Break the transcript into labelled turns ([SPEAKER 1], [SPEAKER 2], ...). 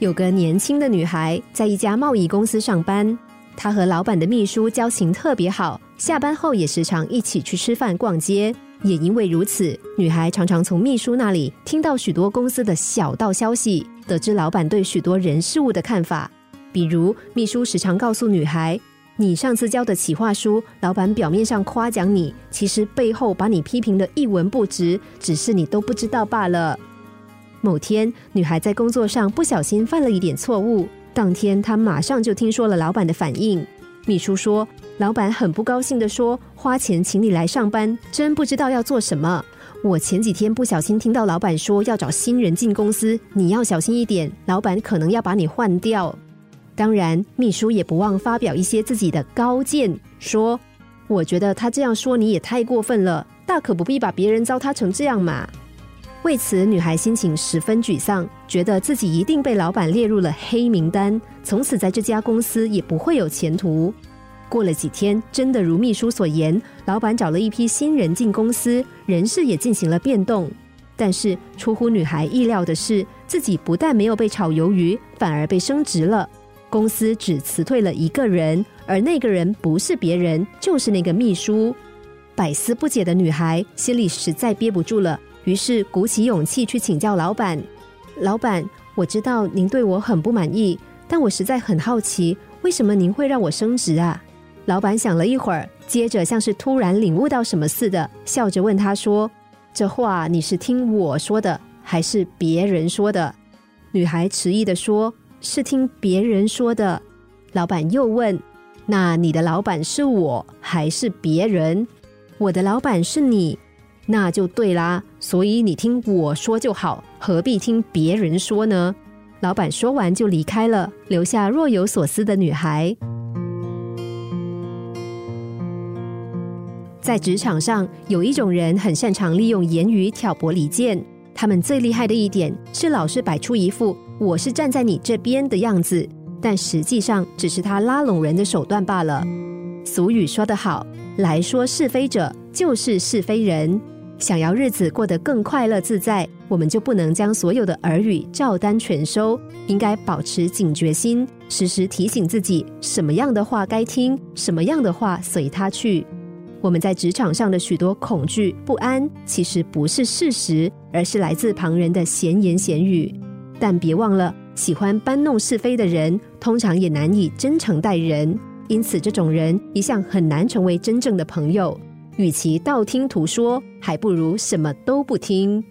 [SPEAKER 1] 有个年轻的女孩在一家贸易公司上班，她和老板的秘书交情特别好，下班后也时常一起去吃饭、逛街。也因为如此，女孩常常从秘书那里听到许多公司的小道消息，得知老板对许多人事物的看法。比如，秘书时常告诉女孩：“你上次交的企划书，老板表面上夸奖你，其实背后把你批评的一文不值，只是你都不知道罢了。”某天，女孩在工作上不小心犯了一点错误，当天她马上就听说了老板的反应。秘书说：“老板很不高兴的说，花钱请你来上班，真不知道要做什么。我前几天不小心听到老板说要找新人进公司，你要小心一点，老板可能要把你换掉。当然，秘书也不忘发表一些自己的高见，说：我觉得他这样说你也太过分了，大可不必把别人糟蹋成这样嘛。为此，女孩心情十分沮丧，觉得自己一定被老板列入了黑名单，从此在这家公司也不会有前途。过了几天，真的如秘书所言，老板找了一批新人进公司，人事也进行了变动。但是出乎女孩意料的是，自己不但没有被炒鱿鱼，反而被升职了。公司只辞退了一个人，而那个人不是别人，就是那个秘书。百思不解的女孩心里实在憋不住了。于是鼓起勇气去请教老板。老板，我知道您对我很不满意，但我实在很好奇，为什么您会让我升职啊？老板想了一会儿，接着像是突然领悟到什么似的，笑着问他说：“这话你是听我说的，还是别人说的？”女孩迟疑的说：“是听别人说的。”老板又问：“那你的老板是我还是别人？”“我的老板是你。”那就对啦，所以你听我说就好，何必听别人说呢？老板说完就离开了，留下若有所思的女孩。在职场上，有一种人很擅长利用言语挑拨离间，他们最厉害的一点是老是摆出一副我是站在你这边的样子，但实际上只是他拉拢人的手段罢了。俗语说得好，来说是非者就是是非人。想要日子过得更快乐自在，我们就不能将所有的耳语照单全收，应该保持警觉心，时时提醒自己什么样的话该听，什么样的话随他去。我们在职场上的许多恐惧不安，其实不是事实，而是来自旁人的闲言闲语。但别忘了，喜欢搬弄是非的人，通常也难以真诚待人，因此这种人一向很难成为真正的朋友。与其道听途说，还不如什么都不听。